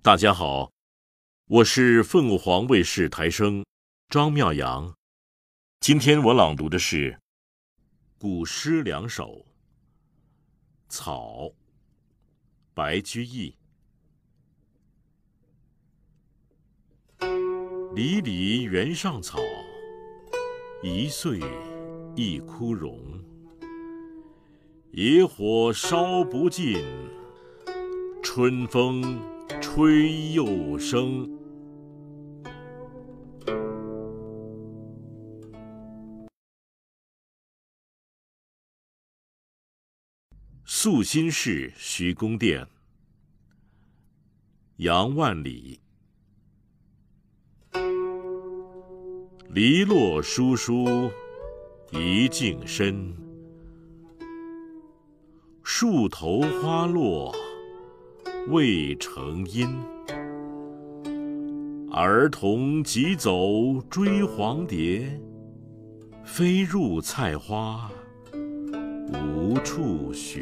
大家好，我是凤凰卫视台声张妙阳。今天我朗读的是古诗两首《草》，白居易。离离原上草，一岁一枯荣。野火烧不尽，春风吹又生。宿新市徐公店，杨万里。篱落疏疏，一径深。树头花落，未成阴。儿童急走追黄蝶，飞入菜花无处寻。